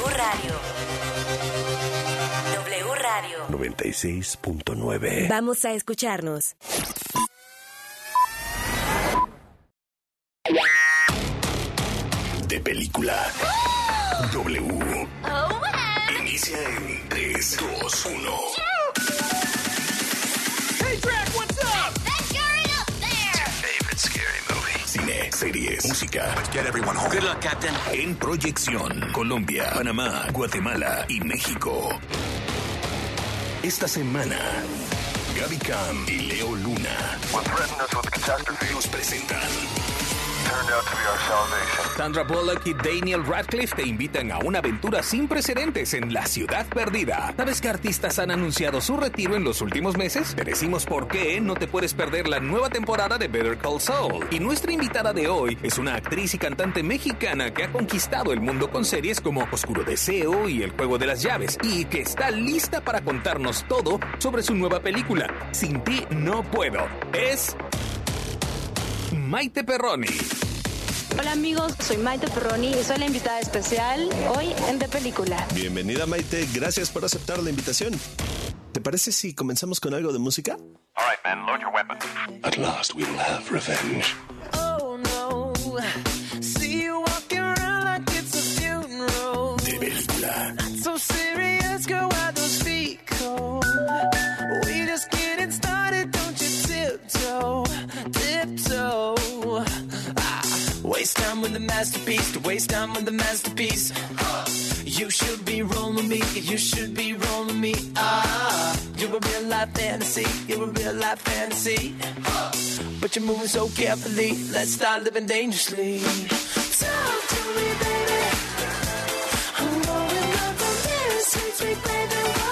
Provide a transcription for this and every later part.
W Radio. W Radio. 96.9. Vamos a escucharnos. De película. W. Inicia en 3, 2, 1. Hey, series, música. Get everyone home. Good luck, Captain. En proyección, Colombia, Panamá, Guatemala y México. Esta semana, Gaby Cam y Leo Luna nos presentan Sandra Bullock y Daniel Radcliffe te invitan a una aventura sin precedentes en la ciudad perdida. ¿Sabes qué artistas han anunciado su retiro en los últimos meses? Te decimos por qué no te puedes perder la nueva temporada de Better Call Saul. Y nuestra invitada de hoy es una actriz y cantante mexicana que ha conquistado el mundo con series como Oscuro Deseo y El Juego de las Llaves y que está lista para contarnos todo sobre su nueva película. Sin ti no puedo. Es Maite Perroni. Hola amigos, soy Maite Perroni y soy la invitada especial hoy en De Película. Bienvenida Maite, gracias por aceptar la invitación. ¿Te parece si comenzamos con algo de música? All right, men, load your weapons. At last we will have revenge. Oh no. Waste time with the masterpiece, to waste time with the masterpiece. You should be rolling me, you should be rolling me. Ah, you're a real life fantasy, you're a real life fantasy. But you're moving so carefully, let's start living dangerously. Talk to me, baby. I'm going up from here, sweet, sweet baby.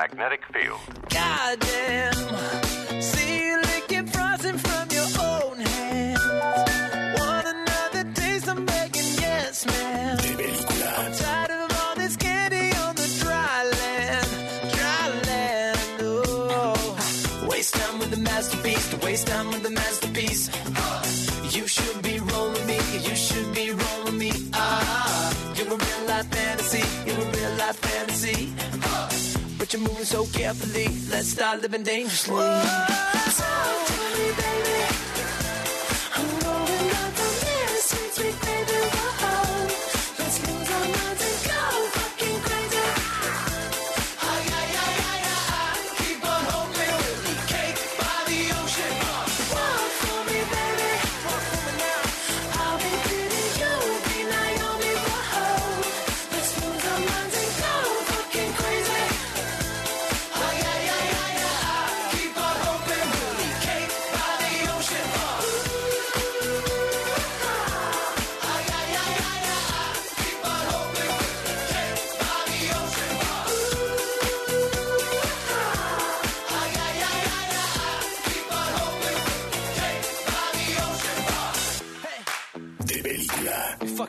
Magnetic field. So carefully. Let's start living dangerously. Talk to me, baby. I'm going up from here, sweet, sweet baby. Whoa.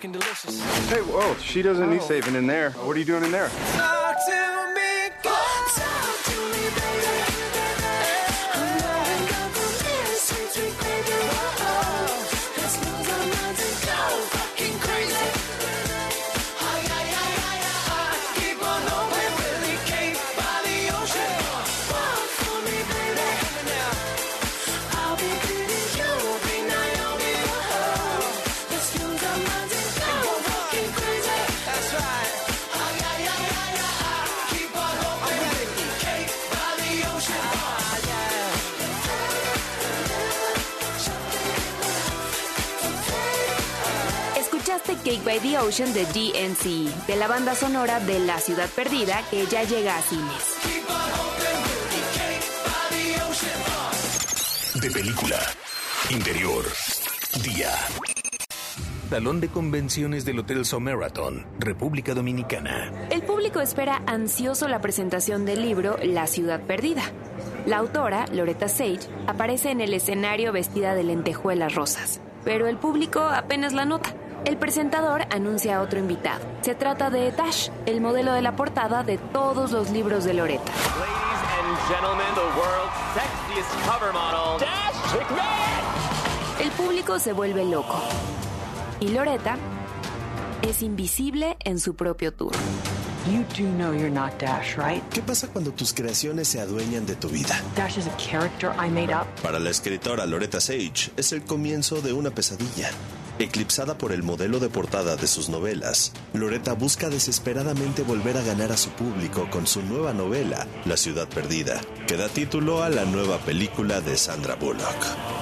Fucking delicious. Hey, whoa, she doesn't need oh. saving in there. What are you doing in there? Ocean de DNC, de la banda sonora de La Ciudad Perdida que ya llega a cines. De película. Interior. Día. Salón de convenciones del Hotel Someraton, República Dominicana. El público público espera ansioso la presentación del libro La ciudad perdida. La autora, Loretta Sage, aparece en el escenario vestida de lentejuelas rosas, pero el público apenas la nota. El presentador anuncia a otro invitado. Se trata de Dash, el modelo de la portada de todos los libros de Loretta. El público se vuelve loco. Y Loretta es invisible en su propio tour. You do know you're not Dash, right? ¿Qué pasa cuando tus creaciones se adueñan de tu vida? Dash is a character I made up. Para la escritora Loretta Sage, es el comienzo de una pesadilla. Eclipsada por el modelo de portada de sus novelas, Loretta busca desesperadamente volver a ganar a su público con su nueva novela, La ciudad perdida, que da título a la nueva película de Sandra Bullock.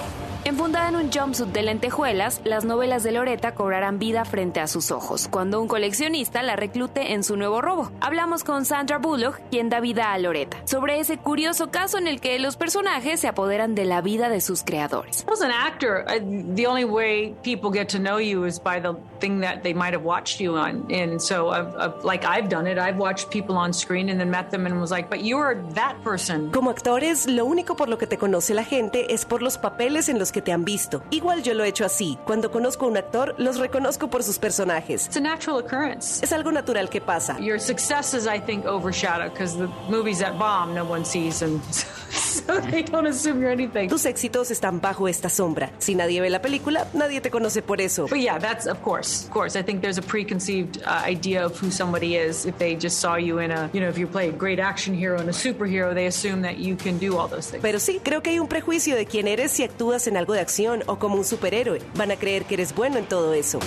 Enfundada en un jumpsuit de lentejuelas, las novelas de Loretta cobrarán vida frente a sus ojos cuando un coleccionista la reclute en su nuevo robo. Hablamos con Sandra Bullock, quien da vida a Loretta, sobre ese curioso caso en el que los personajes se apoderan de la vida de sus creadores. As an actor, the only way people get to know you is by the thing that they might have watched you on. And so, I've, I've, like I've done it, I've watched people on screen and then met them and was like, but you're that person. Como actores, lo único por lo que te conoce la gente es por los papeles en los que te han visto. Igual yo lo he hecho así. Cuando conozco a un actor, los reconozco por sus personajes. It's a natural occurrence. Es algo natural que pasa. Your successes, I think, overshadow because the movies that bomb, no one sees, and so they don't assume you're anything. Tus éxitos están bajo esta sombra. Si nadie ve la película, nadie te conoce por eso. But yeah, that's of course, of course. I think there's a preconceived uh, idea of who somebody is. If they just saw you in a, you know, if you play a great action hero and a superhero, they assume that you can do all those things. Pero sí, creo que hay un prejuicio de quién eres si actúas en algo de acción o como un superhéroe. Van a creer que eres bueno en todo eso.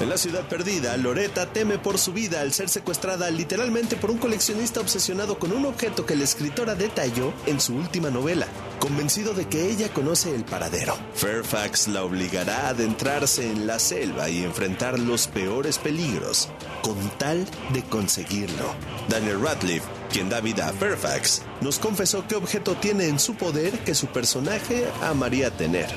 En la ciudad perdida, Loretta teme por su vida al ser secuestrada literalmente por un coleccionista obsesionado con un objeto que la escritora detalló en su última novela, convencido de que ella conoce el paradero. Fairfax la obligará a adentrarse en la selva y enfrentar los peores peligros, con tal de conseguirlo. Daniel Radcliffe, quien da vida a Fairfax, nos confesó qué objeto tiene en su poder que su personaje amaría tener.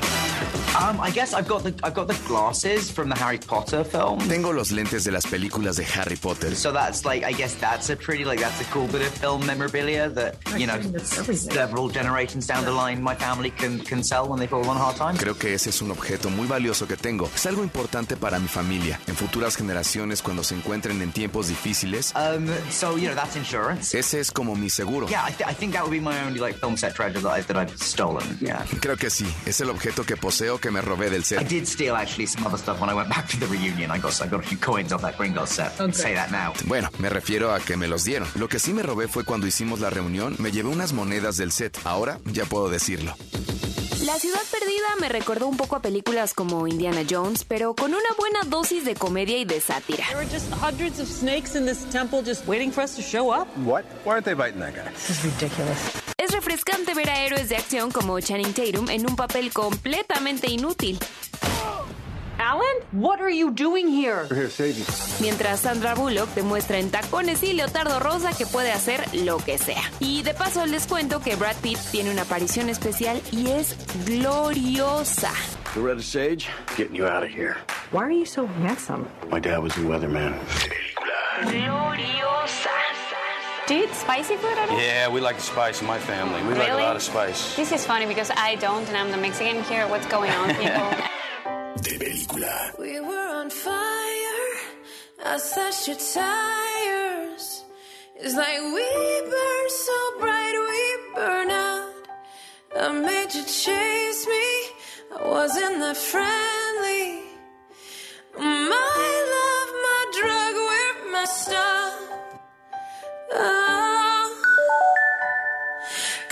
Um, I guess I've got the I've got the glasses from the Harry Potter film. Tengo los lentes de las películas de Harry Potter. So that's like I guess that's a pretty like that's a cool bit of film memorabilia that you know several generations down the line my family can can sell when they fall on hard times. Creo que ese es un objeto muy valioso que tengo. Es algo importante para mi familia. En futuras generaciones cuando se encuentren en tiempos difíciles. Um, so you know that's insurance. Ese es como mi seguro. Yeah, I, th I think that would be my only like film set treasure that, I, that I've stolen. Yeah. Creo que sí. Es el objeto que poseo que me robé del set. I did steal actually some other stuff when I went back to the reunion. I got I got a few coins off that Gringotts set. Okay. Say that now. Bueno, me refiero a que me los dieron. Lo que sí me robé fue cuando hicimos la reunión, me llevé unas monedas del set. Ahora ya puedo decirlo. La ciudad perdida me recordó un poco a películas como Indiana Jones, pero con una buena dosis de comedia y de sátira. There were just hundreds of snakes in this temple just waiting for us to show up. What? Why aren't they biting that guy? This is ridiculous. Es refrescante ver a héroes de acción como Channing Tatum en un papel completamente inútil. Alan, what are you doing here? We're here to save you. Mientras Sandra Bullock demuestra en tacones y leotardo rosa que puede hacer lo que sea. Y de paso les cuento que Brad Pitt tiene una aparición especial y es gloriosa. The Red Sage, getting you out of here. Why are you so handsome? My dad was a weatherman. Gloriosa. Do you eat spicy food at all? Yeah, we like the spice in my family. We like a lot of spice. This is funny because I don't and I'm the Mexican here. What's going on, people? De película. We were on fire. I slashed your tires. It's like we burn so bright, we burn out. I made you chase me. I wasn't that friendly. My love, my drug, we're messed up. Oh.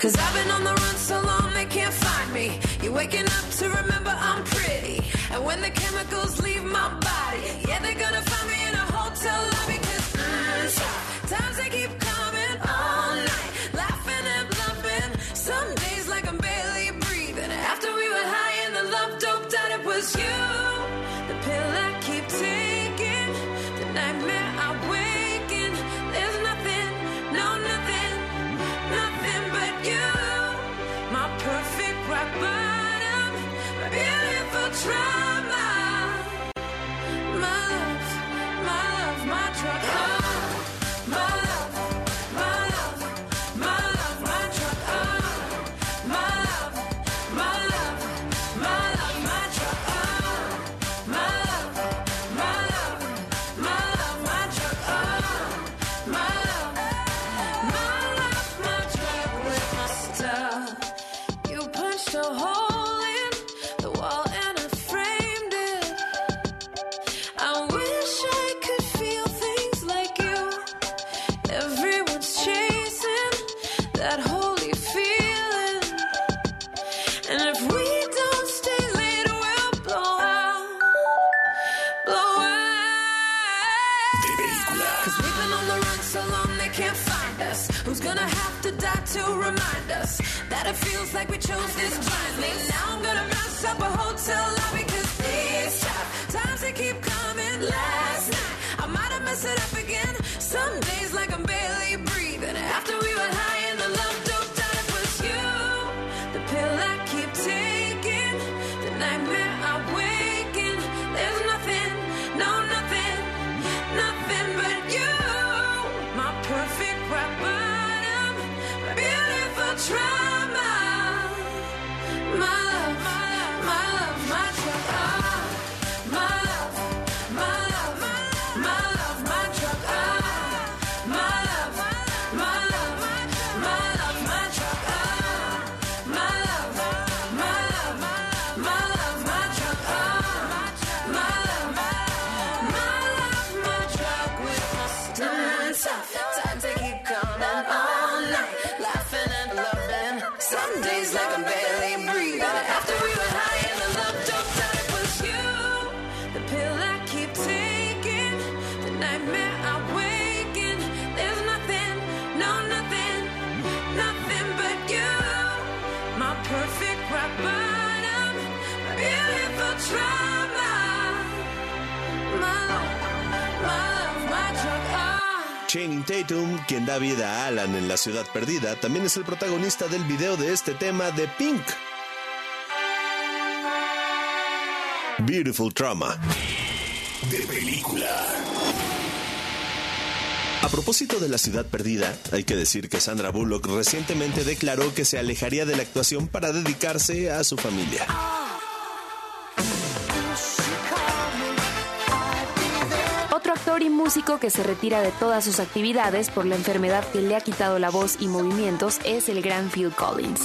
Cause I've been on the run so long they can't find me. You're waking up to remember I'm pretty. And when the chemicals leave my body, yeah, they're gonna find me in a hotel lobby. Cause mm, times they keep that it feels like we chose this blindly. Now I'm gonna mess up a hotel lobby because these tough times they keep coming. Last night I might have messed it up again. Some Ciudad Perdida, también es el protagonista del video de este tema de Pink. Beautiful Trauma. De película. A propósito de La Ciudad Perdida, hay que decir que Sandra Bullock recientemente declaró que se alejaría de la actuación para dedicarse a su familia. Músico que se retira de todas sus actividades por la enfermedad que le ha quitado la voz y movimientos es el gran Phil Collins.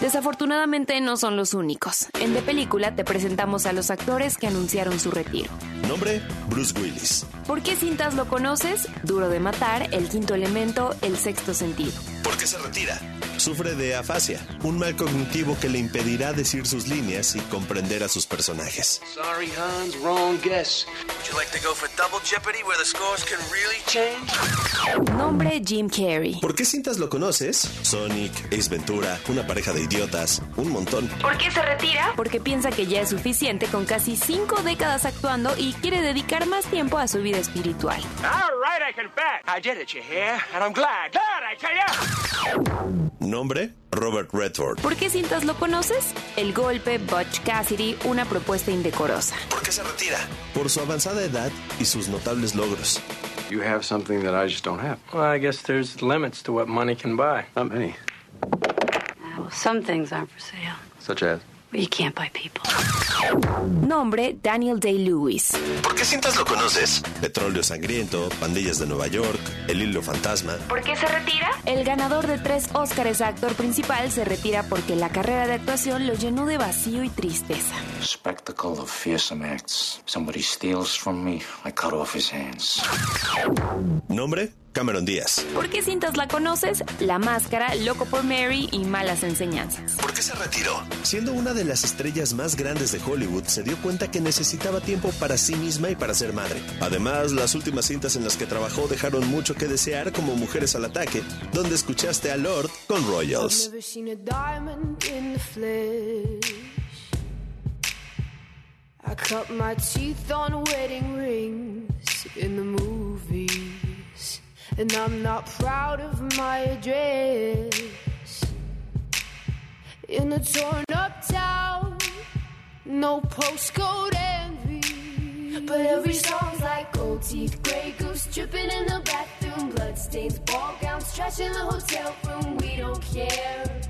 Desafortunadamente no son los únicos. En De Película te presentamos a los actores que anunciaron su retiro. Nombre, Bruce Willis. ¿Por qué cintas lo conoces? Duro de matar, El quinto elemento, El sexto sentido. ¿Por qué se retira? Sufre de afasia, un mal cognitivo que le impedirá decir sus líneas y comprender a sus personajes. Sorry, Hans, wrong guess. Would you like to go for double jeopardy where the scores can really change? Nombre Jim Carrey. ¿Por qué cintas lo conoces? Sonic, Ace Ventura, una pareja de idiotas, un montón. ¿Por qué se retira? Porque piensa que ya es suficiente con casi cinco décadas actuando y quiere dedicar más tiempo a su vida espiritual. All right, I confess. I did it, you hear? And I'm glad. Glad, I tell ya. Nombre, Robert Redford. ¿Por qué cintas lo conoces? El golpe, Butch Cassidy, una propuesta indecorosa. ¿Por qué se retira? Por su avanzada edad y sus notables logros. You have something that I just don't have. Well, I guess there's limits to what money can buy. Not many. Well, some things aren't for sale. Such as? You can't buy people. Nombre, Daniel Day-Lewis. ¿Por qué cintas lo conoces? Petróleo Sangriento, Pandillas de Nueva York, El Hilo Fantasma. ¿Por qué se retira? El ganador de tres Óscares a actor principal se retira porque la carrera de actuación lo llenó de vacío y tristeza. Spectacle of fearsome acts. Somebody steals from me, I cut off his hands. Nombre, Cameron Díaz. ¿Por qué cintas la conoces? La Máscara, Loco por Mary y Malas Enseñanzas. ¿Por qué se retiró? Siendo una de las estrellas más grandes de Hollywood, se dio cuenta que necesitaba tiempo para sí misma y para ser madre. Además, las últimas cintas en las que trabajó dejaron mucho que desear, como Mujeres al Ataque, donde escuchaste a Lord con Royals. I cut my teeth on wedding rings in the movies. And I'm not proud of my address. In a torn up town, no postcode envy. But every song's like gold teeth, gray goose dripping in the bathroom, bloodstains, ball gowns, trash in the hotel room. We don't care.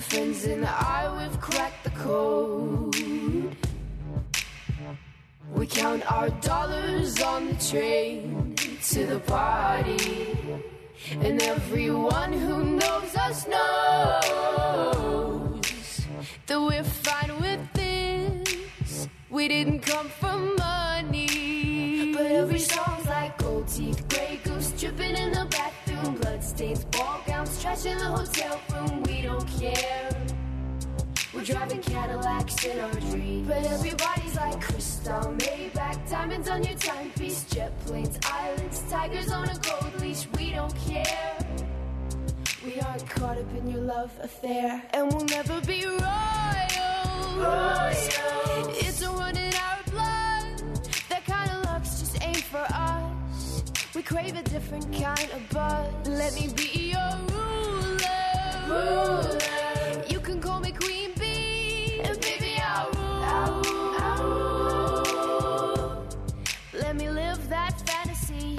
friends and I, we've cracked the code. We count our dollars on the train to the party. And everyone who knows us knows that we're fine with this. We didn't come for money. But every song's like gold teeth, gray goose dripping in the bathroom, bloodstains, ball gowns, trash in the hotel room. We don't care. We're driving Cadillacs in our dreams. But everybody's like crystal, Maybach, diamonds on your timepiece, jet planes, islands, tigers on a gold leash. We don't care. We aren't caught up in your love affair, and we'll never be royals. It's a run in our blood. That kind of luck's just ain't for us. We crave a different kind of buzz. Let me be your ruler. You can call me Queen Bee, and baby I'll rule. I'll rule. Let me live that fantasy.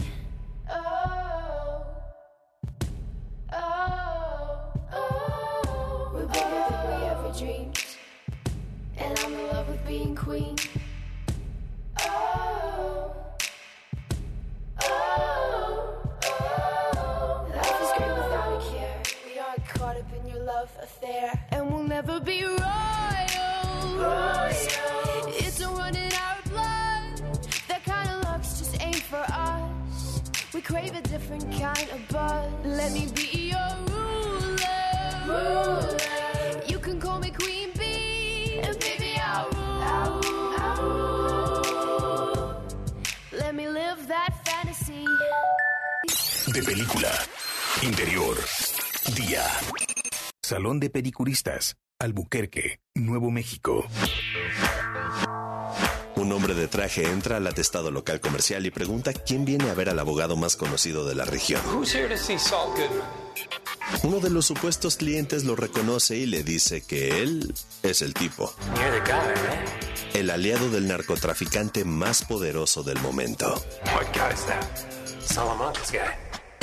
Oh. Oh, oh, we're bigger than we ever dreamed. And I'm in love with being queen. Affair. And we'll never be royals. It's a in our blood. That kind of just ain't for us. We crave a different kind of buzz. Let me be your ruler. You can call me Queen Bee, and baby I'll rule. I'll rule. Let me live that fantasy. De película. Interior. Día. Salón de Pedicuristas, Albuquerque, Nuevo México. Un hombre de traje entra al atestado local comercial y pregunta quién viene a ver al abogado más conocido de la región. Who's here to see Saul Goodman? Uno de los supuestos clientes lo reconoce y le dice que él es el tipo, You're the guy, right? el aliado del narcotraficante más poderoso del momento.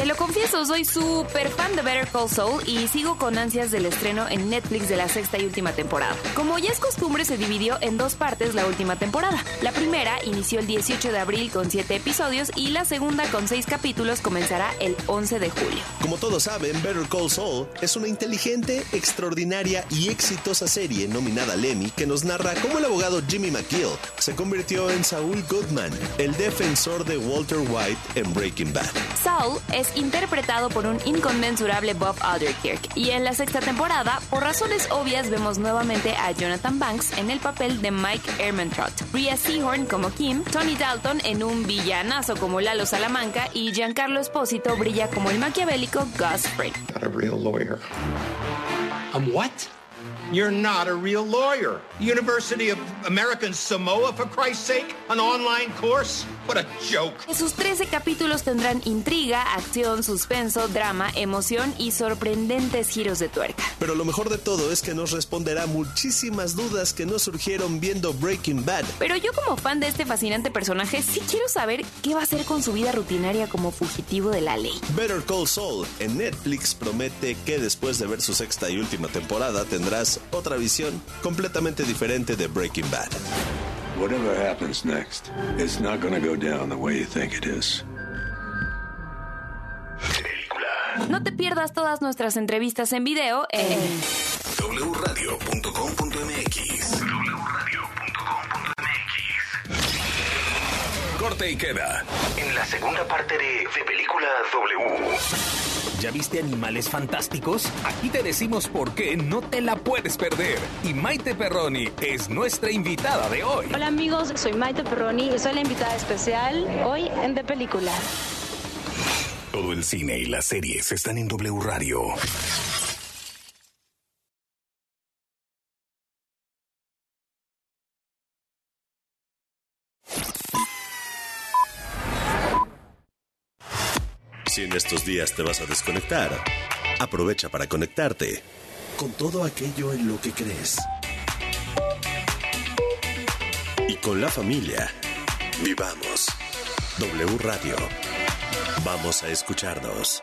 Te lo confieso, soy súper fan de Better Call Saul y sigo con ansias del estreno en Netflix de la sexta y última temporada. Como ya es costumbre, se dividió en dos partes la última temporada. La primera inició el 18 de abril con 7 episodios y la segunda con 6 capítulos comenzará el 11 de julio. Como todos saben, Better Call Saul es una inteligente, extraordinaria y exitosa serie nominada al Emmy que nos narra cómo el abogado Jimmy McGill se convirtió en Saul Goodman, el defensor de Walter White en Breaking Bad. Saul es interpretado por un inconmensurable Bob Odenkirk y en la sexta temporada, por razones obvias, vemos nuevamente a Jonathan Banks en el papel de Mike Ehrmantraut, Rhea Seahorn como Kim, Tony Dalton en un villanazo como Lalo Salamanca y Giancarlo Espósito brilla como el maquiavélico Gus Fring. I'm what? You're not a real lawyer. University of American Samoa, for Christ's sake? An online course? What a joke. Sus 13 capítulos tendrán intriga, acción, suspenso, drama, emoción y sorprendentes giros de tuerca. Pero lo mejor de todo es que nos responderá muchísimas dudas que nos surgieron viendo Breaking Bad. Pero yo como fan de este fascinante personaje sí quiero saber qué va a hacer con su vida rutinaria como fugitivo de la ley. Better Call Saul en Netflix promete que después de ver su sexta y última temporada tendrás otra visión completamente diferente de Breaking Bad. Whatever happens next, it's not gonna go down the way you think it is. No te pierdas todas nuestras entrevistas en video en wradio.com.mx Corte y queda. En la segunda parte de De Película W. ¿Ya viste Animales Fantásticos? Aquí te decimos por qué no te la puedes perder. Y Maite Perroni es nuestra invitada de hoy. Hola amigos, soy Maite Perroni y soy la invitada especial hoy en De Película. Todo el cine y las series están en W Radio. Si en estos días te vas a desconectar, aprovecha para conectarte con todo aquello en lo que crees. Y con la familia, vivamos. W Radio. Vamos a escucharnos.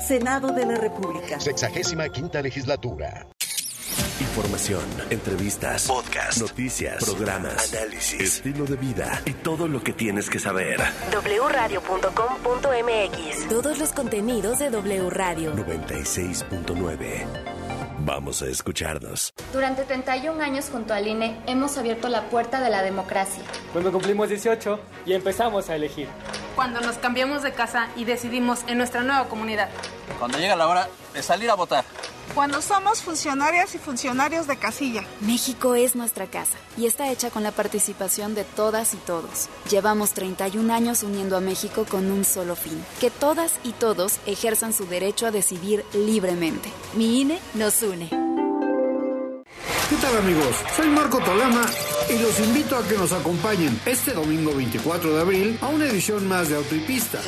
Senado de la República. Sexagésima quinta legislatura. Información, entrevistas, podcast, noticias, programas, análisis, estilo de vida y todo lo que tienes que saber. wradio.com.mx. Todos los contenidos de W Radio. 96.9. Vamos a escucharnos. Durante 31 años junto al INE hemos abierto la puerta de la democracia. Cuando cumplimos 18 y empezamos a elegir. Cuando nos cambiamos de casa y decidimos en nuestra nueva comunidad. Cuando llega la hora de salir a votar. Cuando somos funcionarias y funcionarios de casilla. México es nuestra casa y está hecha con la participación de todas y todos. Llevamos 31 años uniendo a México con un solo fin, que todas y todos ejerzan su derecho a decidir libremente. Mi INE nos une. ¿Qué tal amigos? Soy Marco Tolama y los invito a que nos acompañen este domingo 24 de abril a una edición más de Auto y Pista.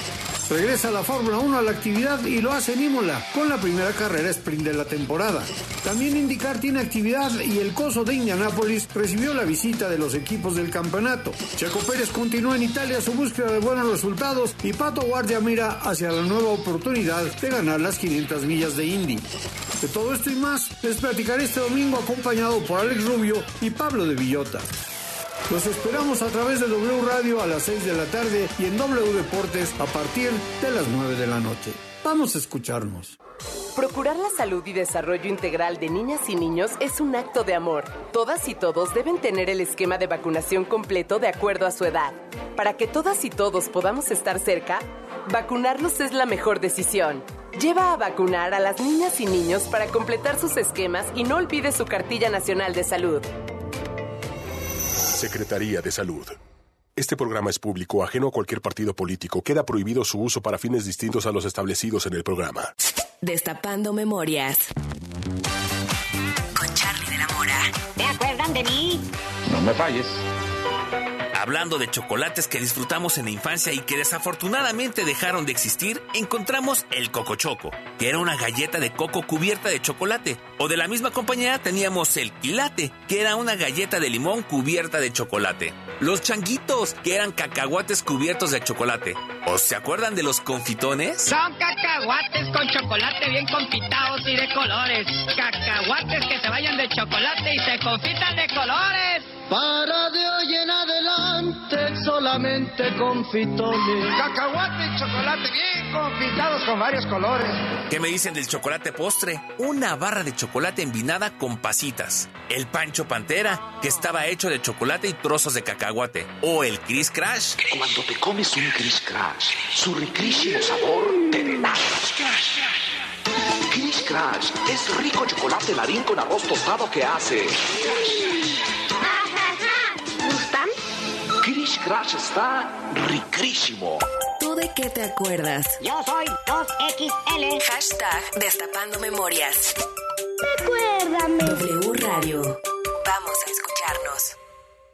Regresa la Fórmula 1 a la actividad y lo hace en Imola con la primera carrera sprint de la temporada. También IndyCar tiene actividad y el coso de Indianápolis recibió la visita de los equipos del campeonato. Checo Pérez continúa en Italia su búsqueda de buenos resultados y Pato Guardia mira hacia la nueva oportunidad de ganar las 500 millas de Indy. De todo esto y más les platicaré este domingo acompañado por Alex Rubio y Pablo de Villota. Los esperamos a través de W Radio a las 6 de la tarde y en W Deportes a partir de las 9 de la noche. Vamos a escucharnos. Procurar la salud y desarrollo integral de niñas y niños es un acto de amor. Todas y todos deben tener el esquema de vacunación completo de acuerdo a su edad. Para que todas y todos podamos estar cerca, vacunarlos es la mejor decisión. Lleva a vacunar a las niñas y niños para completar sus esquemas y no olvide su cartilla nacional de salud. Secretaría de Salud. Este programa es público, ajeno a cualquier partido político. Queda prohibido su uso para fines distintos a los establecidos en el programa. Destapando memorias. Con Charlie de la Mora. ¿Te acuerdan de mí? No me falles. Hablando de chocolates que disfrutamos en la infancia y que desafortunadamente dejaron de existir, encontramos el Coco Choco, que era una galleta de coco cubierta de chocolate. O de la misma compañía teníamos el Quilate, que era una galleta de limón cubierta de chocolate. Los changuitos, que eran cacahuates cubiertos de chocolate. ¿O se acuerdan de los confitones? Son cacahuates con chocolate bien confitados y de colores. Cacahuates que se vayan de chocolate y se confitan de colores. Para de hoy en adelante solamente confitones. Cacahuate y chocolate bien confitados con varios colores. ¿Qué me dicen del chocolate postre? Una barra de chocolate envinada con pasitas. El Pancho Pantera, que estaba hecho de chocolate y trozos de cacahuate. O el Chris Crash. Cuando te comes un Chris Crash, su riquísimo sabor te delata. Chris Crash es rico chocolate marín con arroz tostado que hace. Crash está riquísimo. ¿Tú de qué te acuerdas? Yo soy 2XL. Hashtag Destapando Memorias. Recuérdame. W Radio. Vamos a.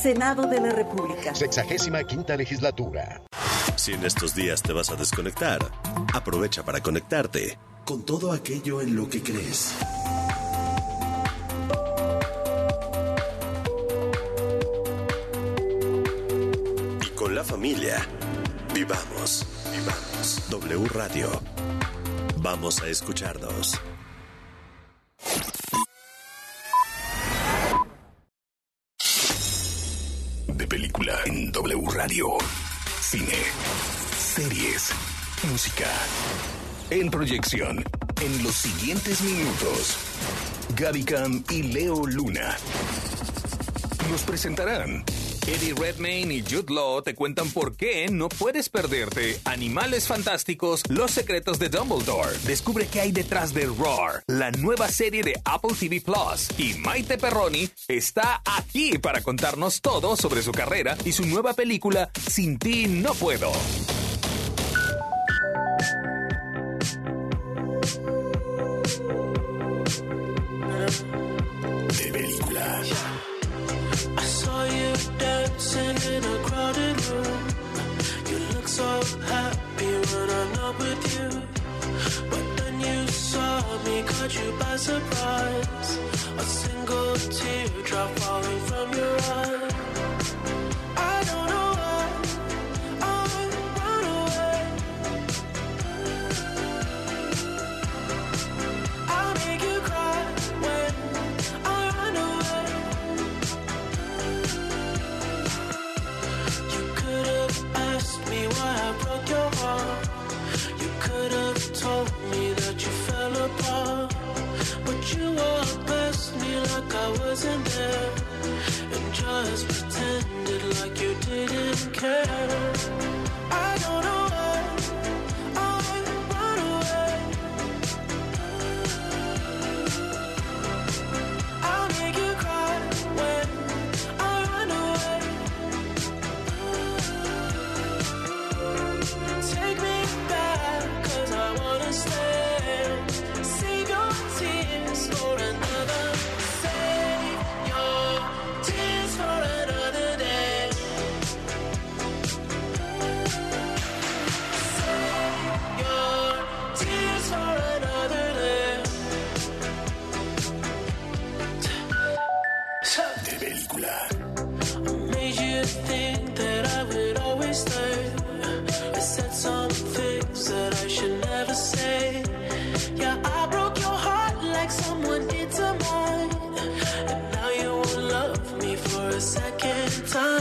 Senado de la República. Sexagésima quinta legislatura. Si en estos días te vas a desconectar, aprovecha para conectarte con todo aquello en lo que crees. Y con la familia, vivamos, vivamos. W Radio. Vamos a escucharnos. W Radio. Cine, series, música. En proyección, en los siguientes minutos. Gaby Cam y Leo Luna. nos presentarán. Eddie Redmayne y Jude Law te cuentan por qué no puedes perderte Animales Fantásticos, Los Secretos de Dumbledore. Descubre qué hay detrás de Roar, la nueva serie de Apple TV Plus. Y Maite Perroni está aquí para contarnos todo sobre su carrera y su nueva película Sin ti no puedo. For a second time.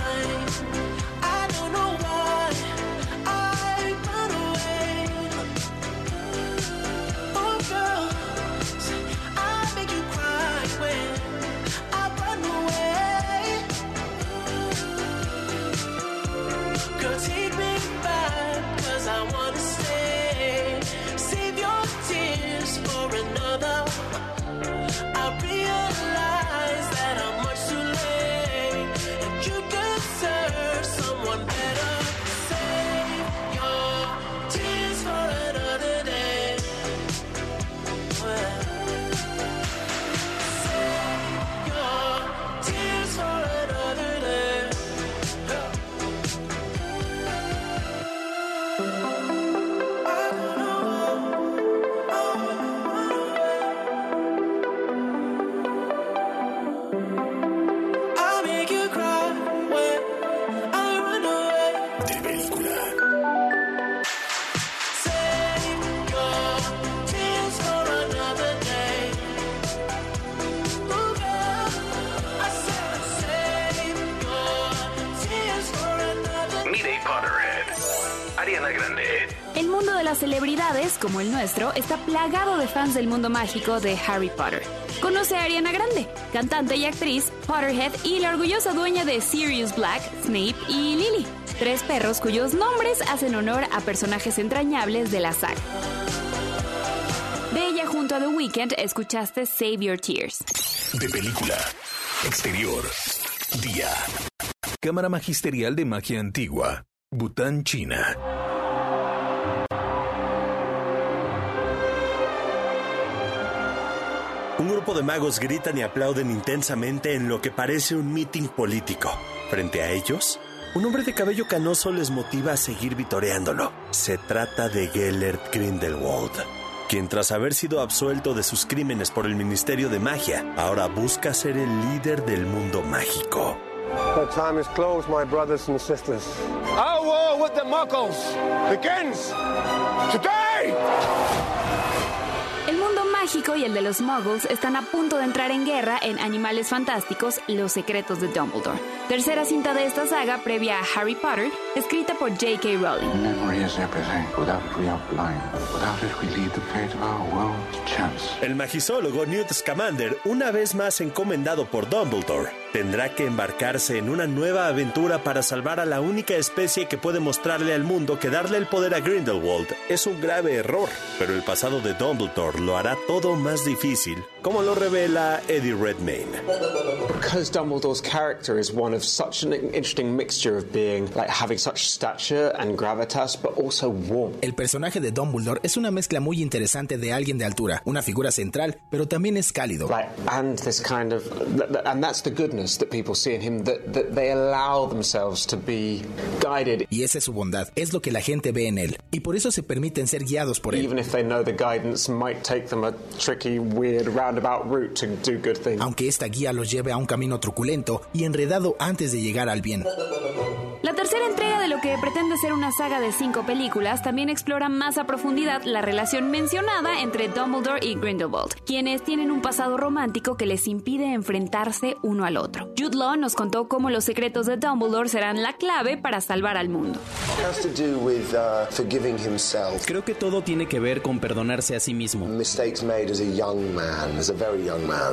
De fans del mundo mágico de Harry Potter. Conoce a Ariana Grande, cantante y actriz, Potterhead y la orgullosa dueña de Sirius Black, Snape y Lily, tres perros cuyos nombres hacen honor a personajes entrañables de la saga. De ella junto a The Weeknd escuchaste Save Your Tears. De película. Exterior. Día. Cámara Magisterial de Magia Antigua. Bután, China. Un grupo de magos gritan y aplauden intensamente en lo que parece un mitin político. Frente a ellos, un hombre de cabello canoso les motiva a seguir vitoreándolo. Se trata de Gellert Grindelwald, quien tras haber sido absuelto de sus crímenes por el Ministerio de Magia, ahora busca ser el líder del mundo mágico. The time is closed, my brothers and sisters. Our war with the Muggles begins today! Mágico y el de los muggles están a punto de entrar en guerra en Animales Fantásticos, Los Secretos de Dumbledore. Tercera cinta de esta saga previa a Harry Potter, escrita por J.K. Rowling. Memory is everything. Without it, we are blind. Without it, we leave the fate of our world to chance. El magisólogo Newt Scamander, una vez más encomendado por Dumbledore, tendrá que embarcarse en una nueva aventura para salvar a la única especie que puede mostrarle al mundo que darle el poder a Grindelwald es un grave error, pero el pasado de Dumbledore lo hará todo más difícil, como lo revela Eddie Redmayne. Because Dumbledore's character is one of such an interesting mixture of being like having such stature and gravitas, but also warm. El personaje de Dumbledore es una mezcla muy interesante de alguien de altura, una figura central, pero también es cálido. Right, and this kind of, and that's the goodness that people see in him that, that they allow themselves to be guided. Y esa es su bondad, es lo que la gente ve en él, y por eso se permiten ser guiados por él. Even if they know the guidance might take them a tricky, weird, roundabout route to do good things. Aunque esta guía los lleve a un camino truculento y enredado antes de llegar al bien. La tercera entrega de lo que pretende ser una saga de cinco películas también explora más a profundidad la relación mencionada entre Dumbledore y Grindelwald, quienes tienen un pasado romántico que les impide enfrentarse uno al otro. Jude Law nos contó cómo los secretos de Dumbledore serán la clave para salvar al mundo. Creo que todo tiene que ver con perdonarse a sí mismo.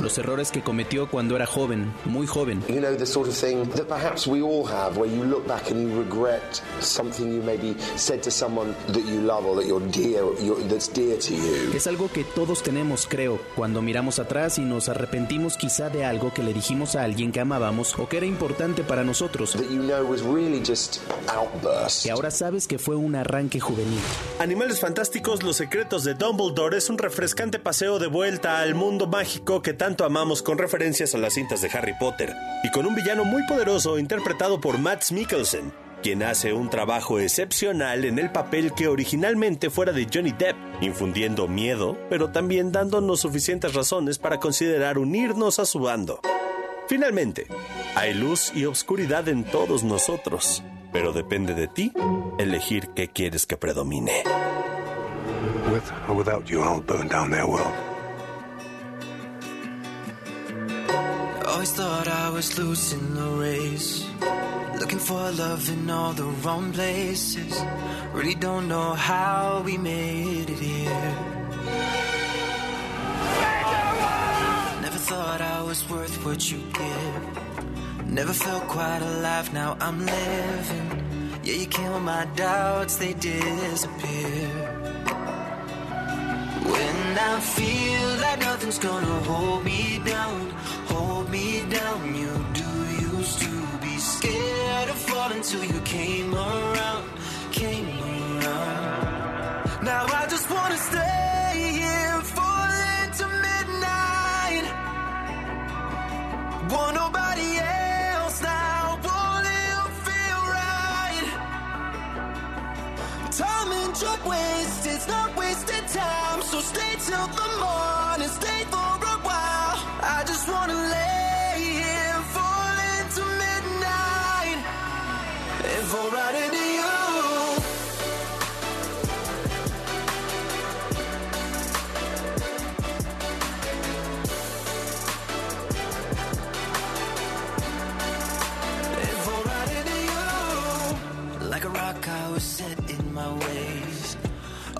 Los errores que cometió cuando era joven, muy joven. You know the sort of thing that perhaps we all have where you look back and you regret something you maybe said to someone that you love or that you're dear, you're, that's dear to you. Es algo que todos tenemos, creo, cuando miramos atrás y nos arrepentimos quizá de algo que le dijimos a alguien que amábamos o que era importante para nosotros. That you know was really just outburst. Que ahora sabes que fue un arranque juvenil. Animales Fantásticos, Los Secretos de Dumbledore es un refrescante paseo de vuelta al mundo mágico que tanto amamos con referencias a las cintas de Harry Potter y con un villano muy poderoso interpretado por Matt Mikkelsen, quien hace un trabajo excepcional en el papel que originalmente fuera de Johnny Depp, infundiendo miedo, pero también dándonos suficientes razones para considerar unirnos a su bando. Finalmente, hay luz y oscuridad en todos nosotros, pero depende de ti elegir qué quieres que predomine. With or without you, I'll burn down their world. Always thought I was losing the race. Looking for love in all the wrong places. Really don't know how we made it here. Never thought I was worth what you give. Never felt quite alive, now I'm living. Yeah, you kill my doubts, they disappear. When I feel like nothing's gonna hold me down, hold me down. You do used to be scared of falling till you came around, came around. Now I just wanna stay here, falling to midnight. Want nobody else now, won't it feel right? Time and drug waste, it's not wasted time. So stay till the morning, stay for a while. I just wanna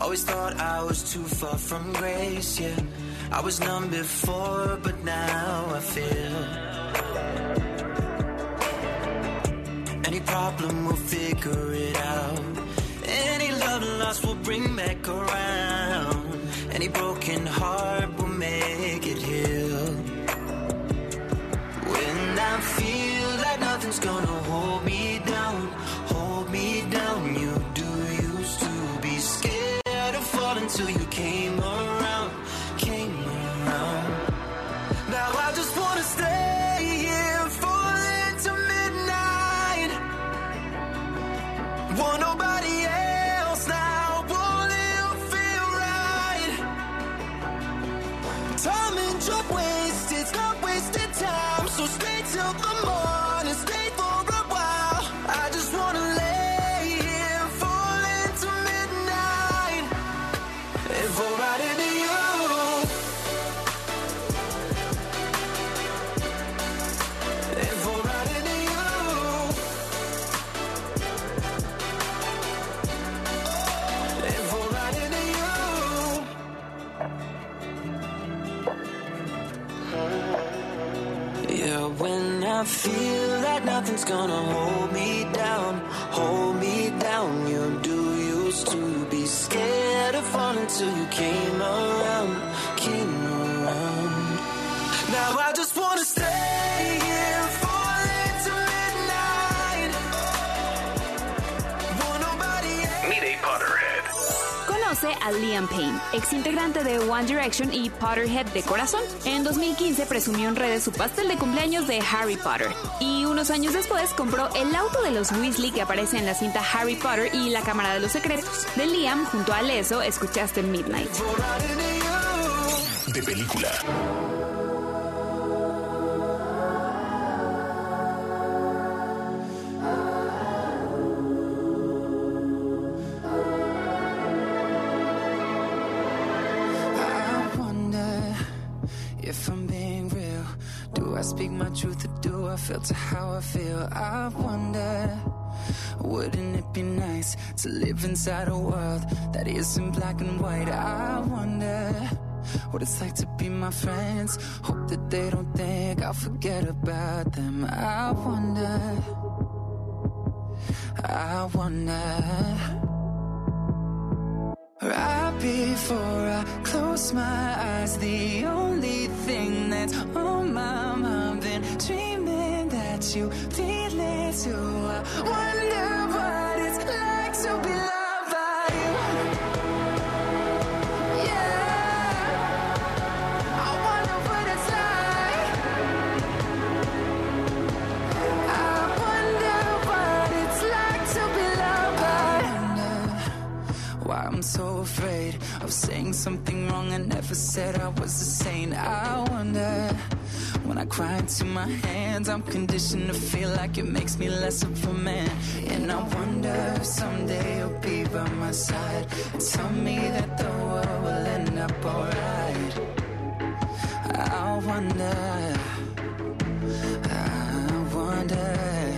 Always thought I was too far from grace, yeah. I was numb before, but now I feel. Any problem, we'll figure it out. Any love lost, we'll bring back around. Any broken heart, we'll make it heal. When I feel like nothing's gonna I feel that nothing's gonna hold me down, hold me down. You do used to be scared of falling till you came around, a Liam Payne, ex integrante de One Direction y Potterhead de corazón. En 2015 presumió en redes su pastel de cumpleaños de Harry Potter. Y unos años después compró el auto de los Weasley que aparece en la cinta Harry Potter y la Cámara de los Secretos. De Liam, junto a Leso, escuchaste Midnight. De película. Feel? I wonder, wouldn't it be nice to live inside a world that isn't black and white? I wonder what it's like to be my friends. Hope that they don't think I'll forget about them. I wonder, I wonder. Right before I close my eyes, the only thing that's on that you feel it too. I wonder what it's like to be loved by you. Yeah, I wonder what it's like. I wonder what it's like to be loved by you why I'm so afraid of saying something wrong. I never said I was saint. I wonder when I cry into my hands, I'm conditioned to feel like it makes me less of a man. And I wonder if someday you'll be by my side and tell me that the world will end up alright. I wonder, I wonder.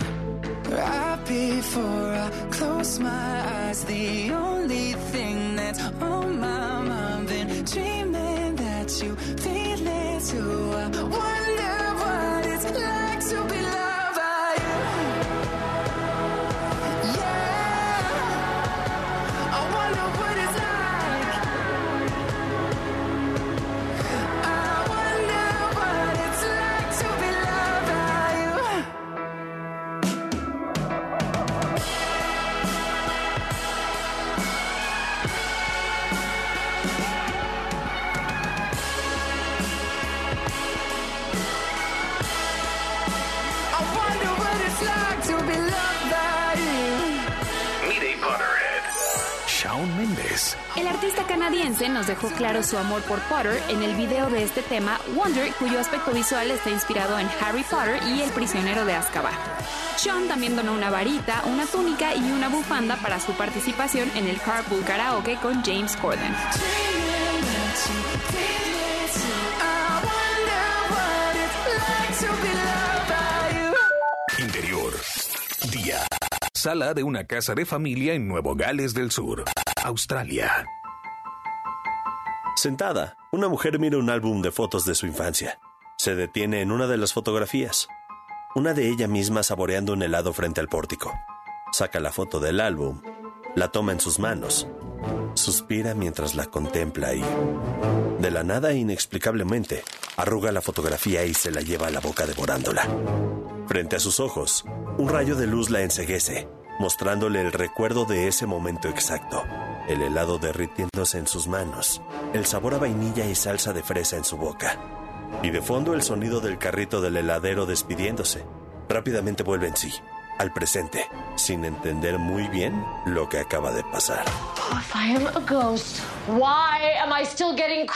Right before I close my eyes, the canadiense nos dejó claro su amor por Potter en el video de este tema Wonder, cuyo aspecto visual está inspirado en Harry Potter y el prisionero de Azkaban. Sean también donó una varita, una túnica y una bufanda para su participación en el Carpool Karaoke con James Corden. Interior. Día. Sala de una casa de familia en Nuevo Gales del Sur, Australia. Sentada, una mujer mira un álbum de fotos de su infancia. Se detiene en una de las fotografías. Una de ella misma saboreando un helado frente al pórtico. Saca la foto del álbum, la toma en sus manos, suspira mientras la contempla y, de la nada inexplicablemente, arruga la fotografía y se la lleva a la boca devorándola. Frente a sus ojos, un rayo de luz la enseguece, mostrándole el recuerdo de ese momento exacto. El helado derritiéndose en sus manos, el sabor a vainilla y salsa de fresa en su boca. Y de fondo el sonido del carrito del heladero despidiéndose. Rápidamente vuelve en sí, al presente, sin entender muy bien lo que acaba de pasar. If I am a ghost, why am I still getting?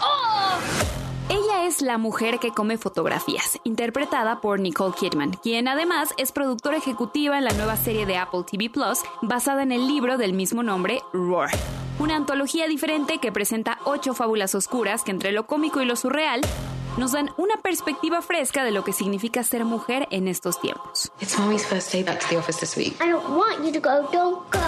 Oh! Ella es la mujer que come fotografías, interpretada por Nicole Kidman, quien además es productora ejecutiva en la nueva serie de Apple TV Plus, basada en el libro del mismo nombre, Roar. Una antología diferente que presenta ocho fábulas oscuras que entre lo cómico y lo surreal nos dan una perspectiva fresca de lo que significa ser mujer en estos tiempos. It's mommy's first day back to the office this week. I don't want you to go. Don't go.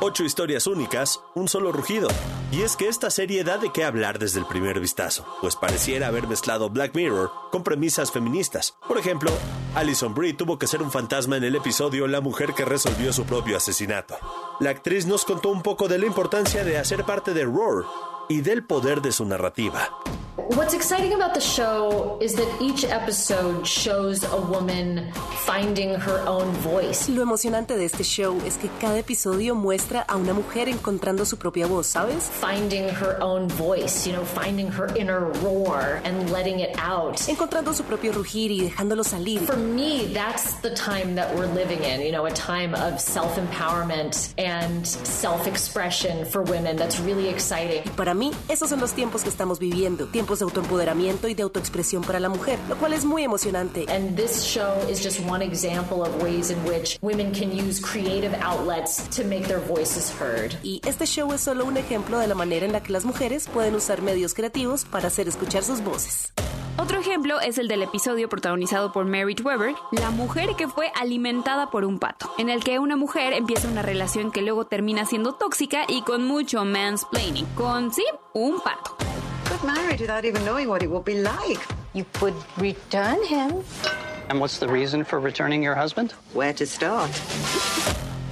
Ocho historias únicas, un solo rugido. Y es que esta serie da de qué hablar desde el primer vistazo, pues pareciera haber mezclado Black Mirror con premisas feministas. Por ejemplo, Alison Brie tuvo que ser un fantasma en el episodio La mujer que resolvió su propio asesinato. La actriz nos contó un poco de la importancia de hacer parte de Roar y del poder de su narrativa. What's exciting about the show is that each episode shows a woman finding her own voice. Lo emocionante de este show es que cada episodio muestra a una mujer encontrando su propia voz, ¿sabes? Finding her own voice, you know, finding her inner roar and letting it out. Encontrando su propio rugir y dejándolo salir. For me, that's the time that we're living in, you know, a time of self-empowerment and self-expression for women. That's really exciting. Y para mí, esos son los tiempos que estamos viviendo. Tiempos de autoempoderamiento y de autoexpresión para la mujer, lo cual es muy emocionante. And this show is just one example of ways in which women can use creative outlets to make their voices heard. Y este show es solo un ejemplo de la manera en la que las mujeres pueden usar medios creativos para hacer escuchar sus voces. Otro ejemplo es el del episodio protagonizado por Merritt Weber, La mujer que fue alimentada por un pato, en el que una mujer empieza una relación que luego termina siendo tóxica y con mucho mansplaining, con sí, un pato. Got married without even knowing what it would be like. You could return him. And what's the reason for returning your husband? Where to start?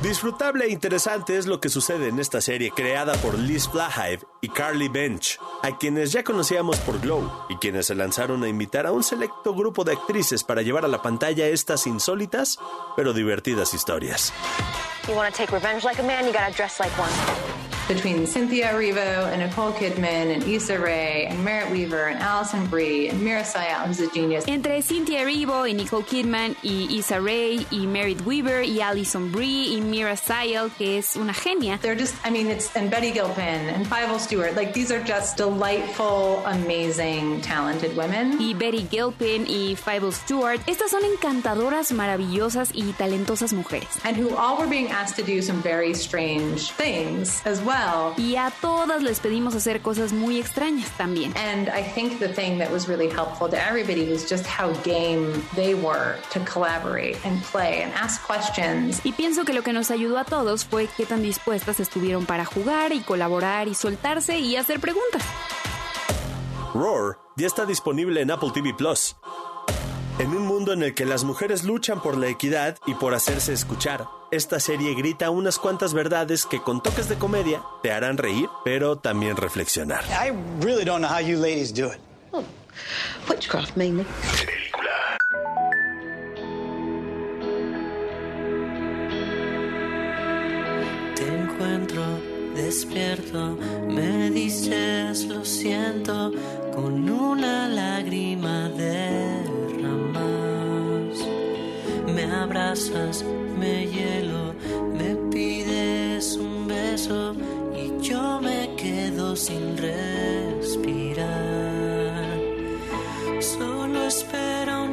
Disfrutable e interesante es lo que sucede en esta serie creada por Liz Flahive y Carly Bench, a quienes ya conocíamos por Glow y quienes se lanzaron a invitar a un selecto grupo de actrices para llevar a la pantalla estas insólitas pero divertidas historias. You want to take revenge like a man, you gotta dress like one. between Cynthia Erivo and Nicole Kidman and Issa Rae and Merritt Weaver and Allison Brie and Mira Sayal, who's a genius. Entre Cynthia Erivo y Nicole Kidman y Issa Rae y Merritt Weaver y Allison Brie y Mira Sayal, que es una genia. They're just, I mean, it's, and Betty Gilpin and Fievel Stewart, like these are just delightful, amazing, talented women. Y Betty Gilpin y Fievel Stewart, estas son encantadoras, maravillosas y talentosas mujeres. And who all were being asked to do some very strange things as well. Y a todas les pedimos hacer cosas muy extrañas también. And I think the thing that was really helpful to everybody was just how game they were to collaborate and play and ask questions. Y pienso que lo que nos ayudó a todos fue qué tan dispuestas estuvieron para jugar y colaborar y soltarse y hacer preguntas. Roar ya está disponible en Apple TV Plus. En un mundo en el que las mujeres luchan por la equidad y por hacerse escuchar, esta serie grita unas cuantas verdades que con toques de comedia te harán reír, pero también reflexionar. I really don't know how you ladies do it. Oh, witchcraft mainly. Te encuentro despierto, me dices lo siento con una lágrima derramas. Abrazas, me hielo, me pides un beso y yo me quedo sin respirar. Solo espera un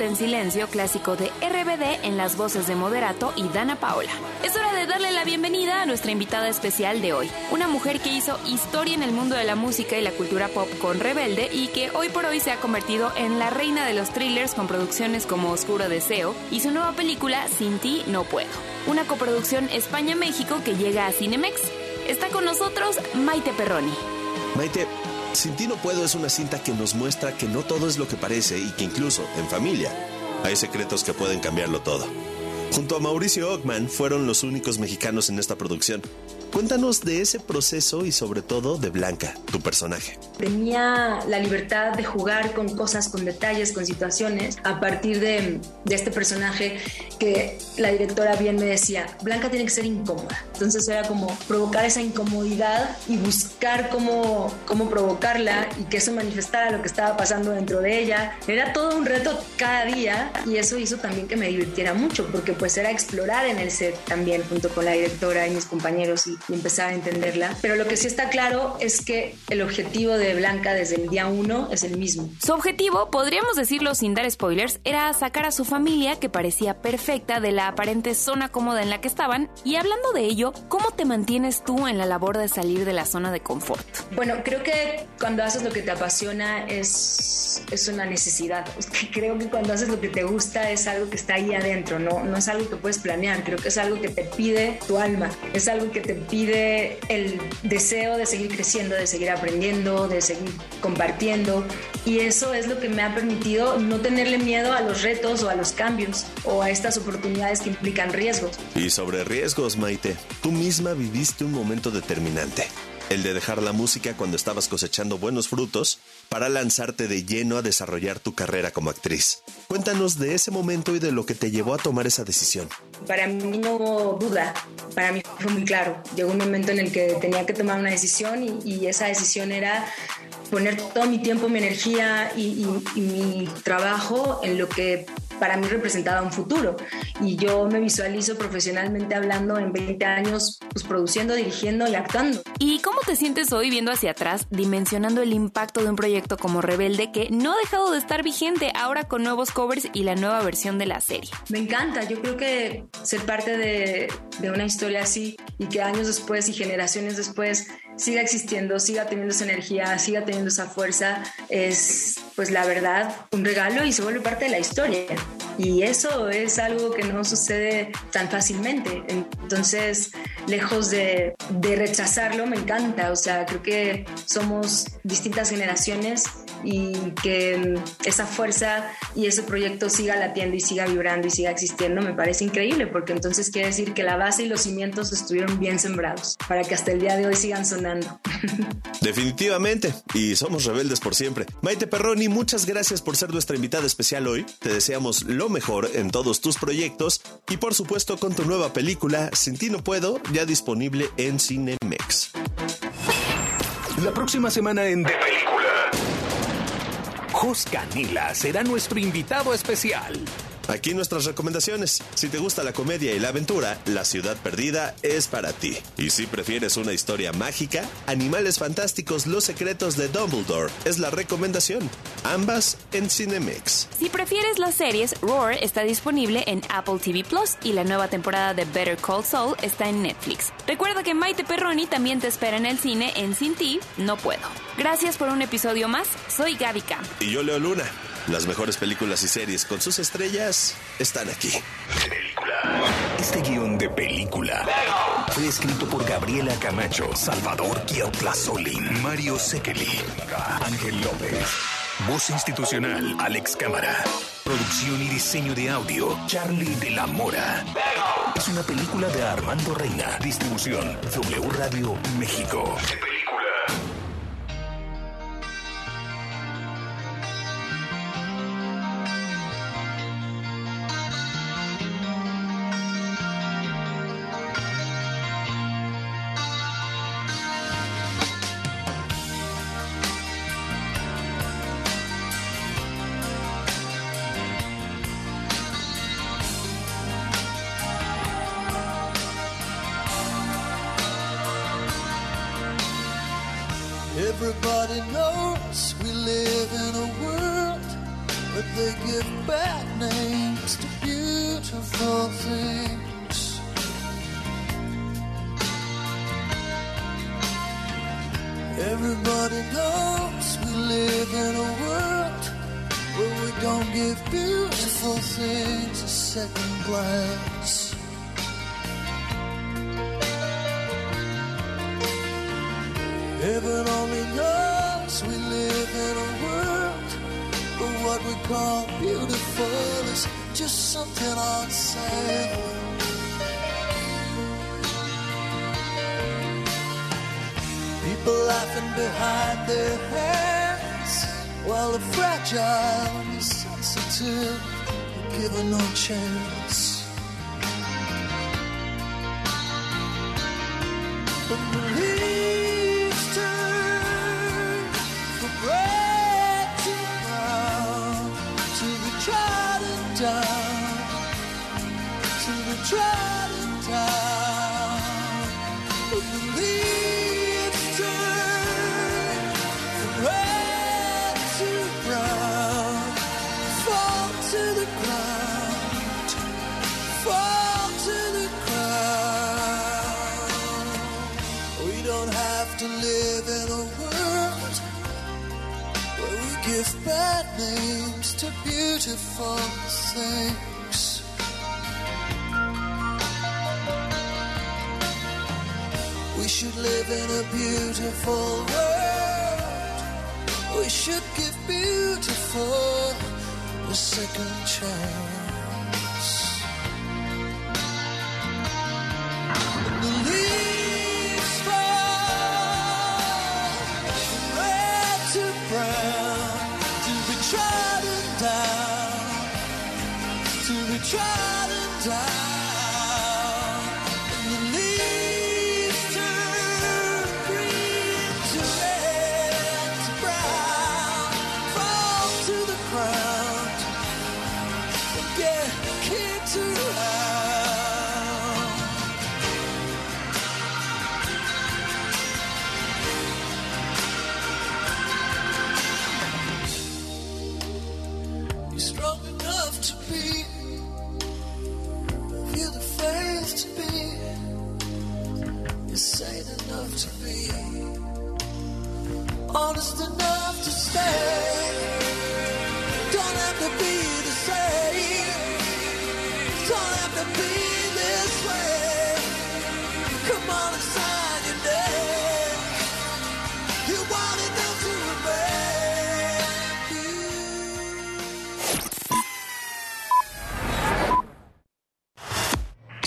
en silencio, clásico de RBD en las voces de Moderato y Dana Paola. Es hora de darle la bienvenida a nuestra invitada especial de hoy, una mujer que hizo historia en el mundo de la música y la cultura pop con Rebelde y que hoy por hoy se ha convertido en la reina de los thrillers con producciones como Oscuro Deseo y su nueva película Sin ti no puedo, una coproducción España-México que llega a Cinemex. Está con nosotros Maite Perroni. Maite, Sin ti no puedo es una cinta que nos muestra que no todo es lo que parece y que incluso en familia hay secretos que pueden cambiarlo todo. Junto a Mauricio Ockman fueron los únicos mexicanos en esta producción. Cuéntanos de ese proceso y sobre todo de Blanca, tu personaje. Tenía la libertad de jugar con cosas, con detalles, con situaciones, a partir de, de este personaje que la directora bien me decía, Blanca tiene que ser incómoda. Entonces era como provocar esa incomodidad y buscar cómo, cómo provocarla y que eso manifestara lo que estaba pasando dentro de ella. Era todo un reto cada día y eso hizo también que me divirtiera mucho porque pues era explorar en el set también junto con la directora y mis compañeros y, y empezar a entenderla. Pero lo que sí está claro es que el objetivo de Blanca desde el día uno es el mismo. Su objetivo, podríamos decirlo sin dar spoilers, era sacar a su familia, que parecía perfecta, de la aparente zona cómoda en la que estaban. Y hablando de ello, ¿cómo te mantienes tú en la labor de salir de la zona de confort? Bueno, creo que cuando haces lo que te apasiona es, es una necesidad. Creo que cuando haces lo que te gusta es algo que está ahí adentro, ¿no? no es algo que puedes planear, creo que es algo que te pide tu alma, es algo que te pide el deseo de seguir creciendo, de seguir aprendiendo, de seguir compartiendo. Y eso es lo que me ha permitido no tenerle miedo a los retos o a los cambios o a estas oportunidades que implican riesgos. Y sobre riesgos, Maite, tú misma viviste un momento determinante. El de dejar la música cuando estabas cosechando buenos frutos para lanzarte de lleno a desarrollar tu carrera como actriz. Cuéntanos de ese momento y de lo que te llevó a tomar esa decisión. Para mí no hubo duda, para mí fue muy claro. Llegó un momento en el que tenía que tomar una decisión y, esa decisión era poner todo mi tiempo, mi energía y mi trabajo en lo que para mí representaba un futuro. Y yo me visualizo profesionalmente hablando en 20 años, pues produciendo, dirigiendo y actuando. ¿Y cómo te sientes hoy viendo hacia atrás, dimensionando el impacto de un proyecto como Rebelde que no ha dejado de estar vigente ahora con nuevos covers y la nueva versión de la serie? Me encanta, yo creo que ser parte de, de una historia así y que años después y generaciones después siga existiendo, siga teniendo esa energía, siga teniendo esa fuerza, es pues la verdad un regalo y se vuelve parte de la historia. Y eso es algo que no sucede tan fácilmente. Entonces, lejos de, de rechazarlo, me encanta. O sea, creo que somos distintas generaciones y que esa fuerza y ese proyecto siga latiendo y siga vibrando y siga existiendo me parece increíble porque entonces quiere decir que la base y los cimientos estuvieron bien sembrados para que hasta el día de hoy sigan sonando. Definitivamente, y somos rebeldes por siempre. Maite Perroni, muchas gracias por ser nuestra invitada especial hoy. Te deseamos lo mejor en todos tus proyectos y por supuesto con tu nueva película Sin ti no puedo, ya disponible en Cinemex. La próxima semana en De Película. Jos Canila será nuestro invitado especial. Aquí nuestras recomendaciones. Si te gusta la comedia y la aventura, La Ciudad Perdida es para ti. Y si prefieres una historia mágica, Animales Fantásticos, Los Secretos de Dumbledore es la recomendación. Ambas en Cinemex. Si prefieres las series, Roar está disponible en Apple TV Plus y la nueva temporada de Better Call Saul está en Netflix. Recuerda que Maite Perroni también te espera en el cine en Sin Ti, No Puedo. Gracias por un episodio más. Soy Gaby Camp. Y yo Leo Luna. Las mejores películas y series con sus estrellas están aquí. Este guion de película fue escrito por Gabriela Camacho, Salvador Solín, Mario Sekeli, Ángel López. Voz institucional, Alex Cámara. Producción y diseño de audio, Charlie de la Mora. Es una película de Armando Reina. Distribución, W Radio México. The leaves beautiful things. We should live in a beautiful world. We should give beautiful a second chance.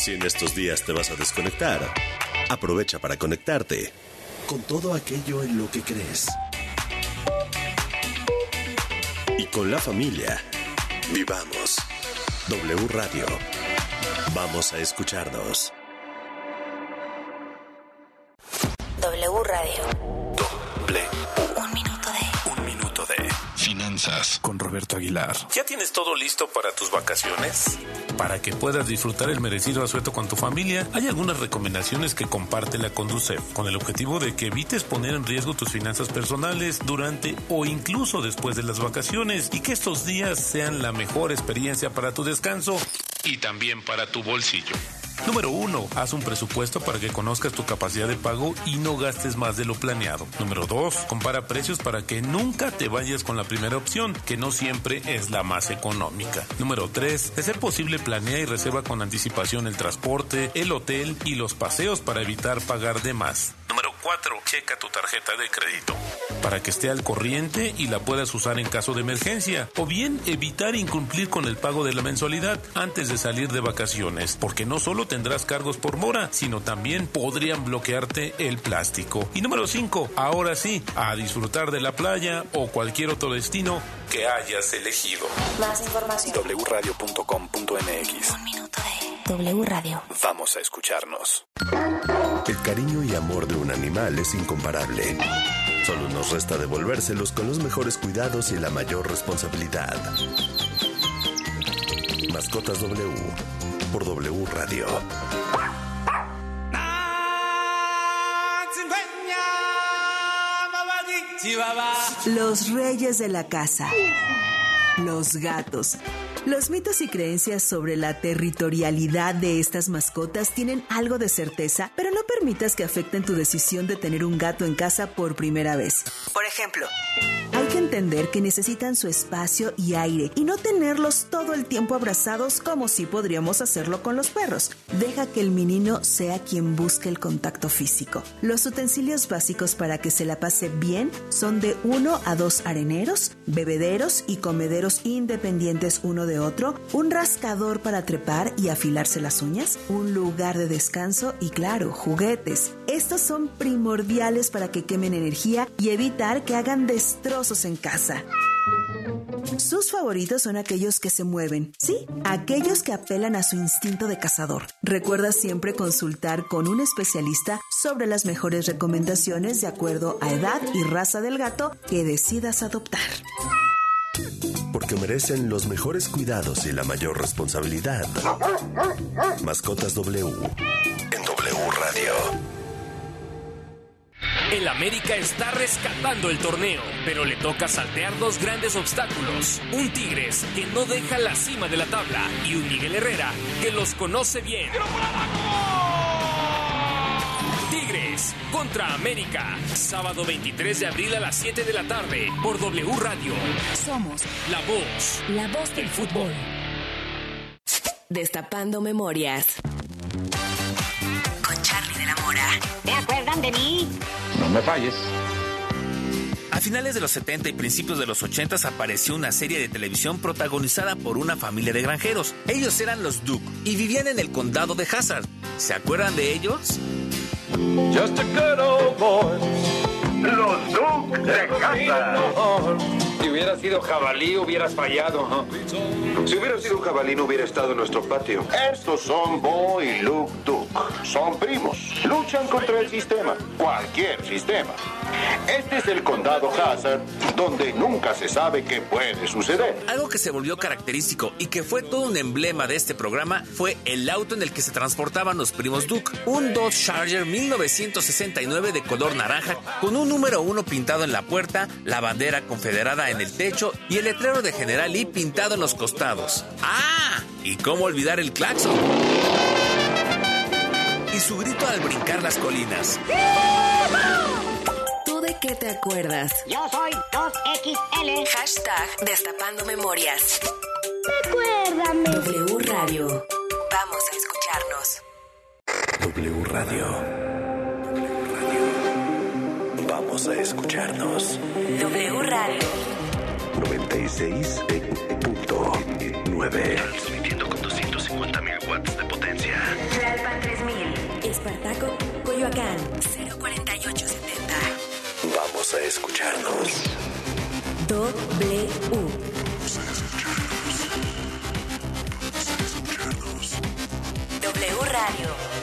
Si en estos días te vas a desconectar, aprovecha para conectarte con todo aquello en lo que crees. Y con la familia, vivamos. W Radio. Vamos a escucharnos. W Radio. Doble Finanzas con Roberto Aguilar. ¿Ya tienes todo listo para tus vacaciones? Para que puedas disfrutar el merecido asueto con tu familia, hay algunas recomendaciones que comparte la Conducef, con el objetivo de que evites poner en riesgo tus finanzas personales durante o incluso después de las vacaciones y que estos días sean la mejor experiencia para tu descanso y también para tu bolsillo. Número 1. Haz un presupuesto para que conozcas tu capacidad de pago y no gastes más de lo planeado. Número 2. Compara precios para que nunca te vayas con la primera opción, que no siempre es la más económica. Número 3. De ser posible, planea y reserva con anticipación el transporte, el hotel y los paseos para evitar pagar de más. Número 4. Checa tu tarjeta de crédito para que esté al corriente y la puedas usar en caso de emergencia. O bien evitar incumplir con el pago de la mensualidad antes de salir de vacaciones, porque no solo tendrás cargos por mora, sino también podrían bloquearte el plástico. Y número 5. Ahora sí, a disfrutar de la playa o cualquier otro destino que hayas elegido. Más información. wradio.com.mx. Un minuto de. W Radio. Vamos a escucharnos. El cariño y amor de un animal es incomparable. Solo nos resta devolvérselos con los mejores cuidados y la mayor responsabilidad. Mascotas W por W Radio. Los reyes de la casa. los gatos. Los mitos y creencias sobre la territorialidad de estas mascotas tienen algo de certeza, pero no permitas que afecten tu decisión de tener un gato en casa por primera vez. Por ejemplo, hay que entender que necesitan su espacio y aire y no tenerlos todo el tiempo abrazados como si podríamos hacerlo con los perros. Deja que el menino sea quien busque el contacto físico. Los utensilios básicos para que se la pase bien son de uno a dos areneros, bebederos y comederos independientes uno de otro, un rascador para trepar y afilarse las uñas, un lugar de descanso y claro, juguetes. Estos son primordiales para que quemen energía y evitar que hagan destrozos en casa. Sus favoritos son aquellos que se mueven, sí, aquellos que apelan a su instinto de cazador. Recuerda siempre consultar con un especialista sobre las mejores recomendaciones de acuerdo a edad y raza del gato que decidas adoptar. Porque merecen los mejores cuidados y la mayor responsabilidad. Mascotas W en W Radio. El América está rescatando el torneo, pero le toca saltear dos grandes obstáculos. Un Tigres que no deja la cima de la tabla y un Miguel Herrera que los conoce bien. Tigres contra América, sábado 23 de abril a las 7 de la tarde por W Radio. Somos La voz, la voz del fútbol. Destapando memorias. Con Charlie de la Mora. ¿Te acuerdan de mí? No me falles. A finales de los 70 y principios de los 80 apareció una serie de televisión protagonizada por una familia de granjeros. Ellos eran los Duke y vivían en el condado de Hazard. ¿Se acuerdan de ellos? Just a good old boy. Los Duke de Hazard. Si hubiera sido jabalí, hubieras fallado. ¿no? Si hubiera sido un jabalí, no hubiera estado en nuestro patio. Estos son Bo y Luke Duke. Son primos. Luchan contra el sistema. Cualquier sistema. Este es el condado Hazard, donde nunca se sabe qué puede suceder. Algo que se volvió característico y que fue todo un emblema de este programa fue el auto en el que se transportaban los primos Duke. Un Dodge Charger 1969 de color naranja con un número uno pintado en la puerta, la bandera confederada en el techo y el letrero de General Lee pintado en los costados. ¡Ah! ¿Y cómo olvidar el claxon? Y su grito al brincar las colinas. ¿Tú de qué te acuerdas? Yo soy 2XL. Hashtag Destapando Memorias. Recuérdame. W Radio. Vamos a escucharnos. W Radio. W Radio. Vamos a escucharnos. W Radio. 96.9. Transmitiendo con 250 mil watts de potencia. Tlalpan 3000. Espartaco, Coyoacán. 04870. Vamos a escucharnos. W. W Radio.